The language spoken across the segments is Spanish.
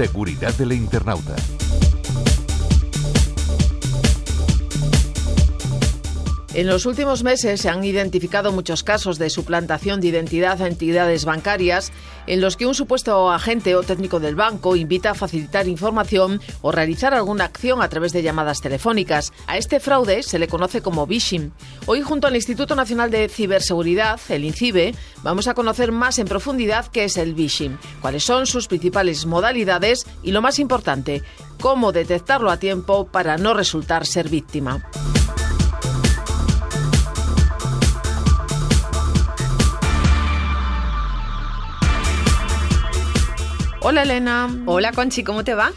Seguridad del internauta. En los últimos meses se han identificado muchos casos de suplantación de identidad a entidades bancarias en los que un supuesto agente o técnico del banco invita a facilitar información o realizar alguna acción a través de llamadas telefónicas. A este fraude se le conoce como phishing. Hoy junto al Instituto Nacional de Ciberseguridad, el INCIBE, vamos a conocer más en profundidad qué es el phishing, cuáles son sus principales modalidades y lo más importante, cómo detectarlo a tiempo para no resultar ser víctima. Hola Elena. Hola Conchi, ¿cómo te va?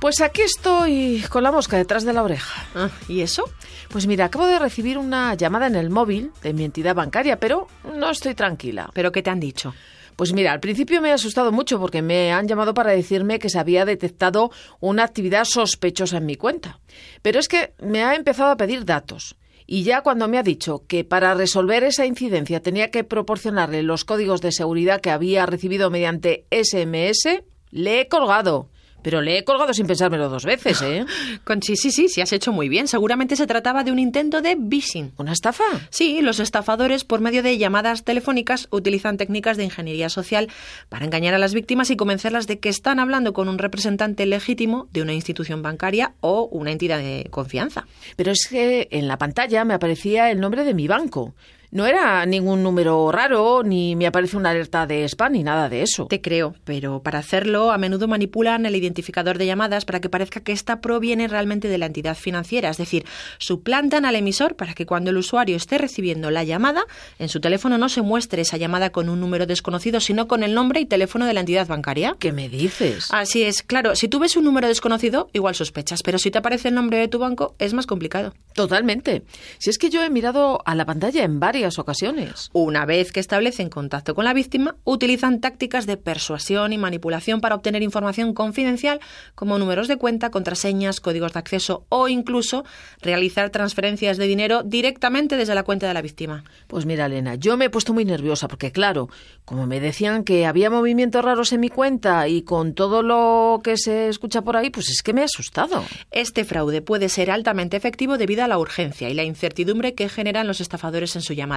Pues aquí estoy con la mosca detrás de la oreja. Ah, ¿Y eso? Pues mira, acabo de recibir una llamada en el móvil de mi entidad bancaria, pero no estoy tranquila. ¿Pero qué te han dicho? Pues mira, al principio me ha asustado mucho porque me han llamado para decirme que se había detectado una actividad sospechosa en mi cuenta. Pero es que me ha empezado a pedir datos. Y ya cuando me ha dicho que para resolver esa incidencia tenía que proporcionarle los códigos de seguridad que había recibido mediante SMS, le he colgado. Pero le he colgado sin pensármelo dos veces, ¿eh? Conchi, sí, sí, sí, has hecho muy bien. Seguramente se trataba de un intento de phishing. ¿Una estafa? Sí, los estafadores, por medio de llamadas telefónicas, utilizan técnicas de ingeniería social para engañar a las víctimas y convencerlas de que están hablando con un representante legítimo de una institución bancaria o una entidad de confianza. Pero es que en la pantalla me aparecía el nombre de mi banco. No era ningún número raro, ni me aparece una alerta de spam, ni nada de eso. Te creo, pero para hacerlo a menudo manipulan el identificador de llamadas para que parezca que esta proviene realmente de la entidad financiera, es decir, suplantan al emisor para que cuando el usuario esté recibiendo la llamada, en su teléfono no se muestre esa llamada con un número desconocido, sino con el nombre y teléfono de la entidad bancaria. ¿Qué me dices? Así es, claro, si tú ves un número desconocido, igual sospechas, pero si te aparece el nombre de tu banco, es más complicado. Totalmente. Si es que yo he mirado a la pantalla en varias ocasiones. Una vez que establecen contacto con la víctima, utilizan tácticas de persuasión y manipulación para obtener información confidencial como números de cuenta, contraseñas, códigos de acceso o incluso realizar transferencias de dinero directamente desde la cuenta de la víctima. Pues mira, Elena, yo me he puesto muy nerviosa porque, claro, como me decían que había movimientos raros en mi cuenta y con todo lo que se escucha por ahí, pues es que me he asustado. Este fraude puede ser altamente efectivo debido a la urgencia y la incertidumbre que generan los estafadores en su llamada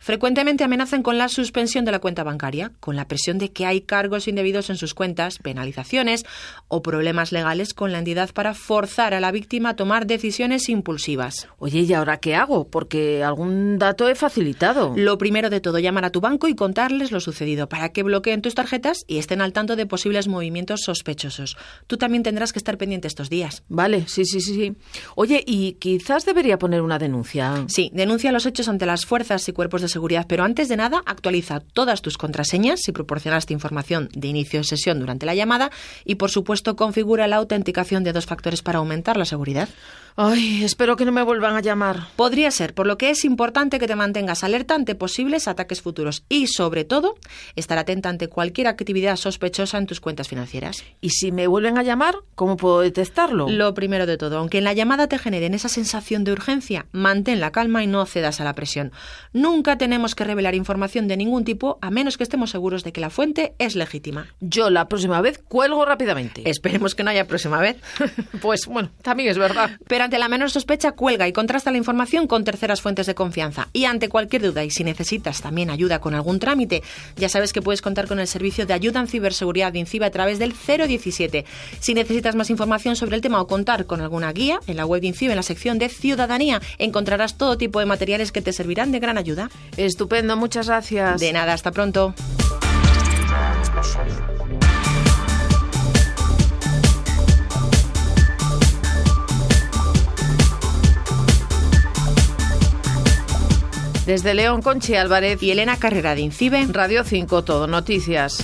Frecuentemente amenazan con la suspensión de la cuenta bancaria, con la presión de que hay cargos indebidos en sus cuentas, penalizaciones o problemas legales con la entidad para forzar a la víctima a tomar decisiones impulsivas. Oye, ¿y ahora qué hago? Porque algún dato he facilitado. Lo primero de todo, llamar a tu banco y contarles lo sucedido para que bloqueen tus tarjetas y estén al tanto de posibles movimientos sospechosos. Tú también tendrás que estar pendiente estos días. Vale, sí, sí, sí. Oye, ¿y quizás debería poner una denuncia? Sí, denuncia los hechos ante las fuerzas y cuerpos de seguridad, pero antes de nada actualiza todas tus contraseñas si proporcionaste información de inicio de sesión durante la llamada y por supuesto configura la autenticación de dos factores para aumentar la seguridad. Ay, espero que no me vuelvan a llamar. Podría ser, por lo que es importante que te mantengas alerta ante posibles ataques futuros y, sobre todo, estar atenta ante cualquier actividad sospechosa en tus cuentas financieras. ¿Y si me vuelven a llamar, cómo puedo detectarlo? Lo primero de todo, aunque en la llamada te generen esa sensación de urgencia, mantén la calma y no cedas a la presión. Nunca tenemos que revelar información de ningún tipo a menos que estemos seguros de que la fuente es legítima. Yo la próxima vez cuelgo rápidamente. Esperemos que no haya próxima vez. pues bueno, también es verdad. Pero ante la menor sospecha, cuelga y contrasta la información con terceras fuentes de confianza. Y ante cualquier duda y si necesitas también ayuda con algún trámite, ya sabes que puedes contar con el servicio de ayuda en ciberseguridad de INCIBE a través del 017. Si necesitas más información sobre el tema o contar con alguna guía, en la web de INCIBE, en la sección de Ciudadanía, encontrarás todo tipo de materiales que te servirán de gran ayuda. Estupendo, muchas gracias. De nada, hasta pronto. Desde León, Conchi Álvarez y Elena Carrera de Incibe, Radio 5, Todo Noticias.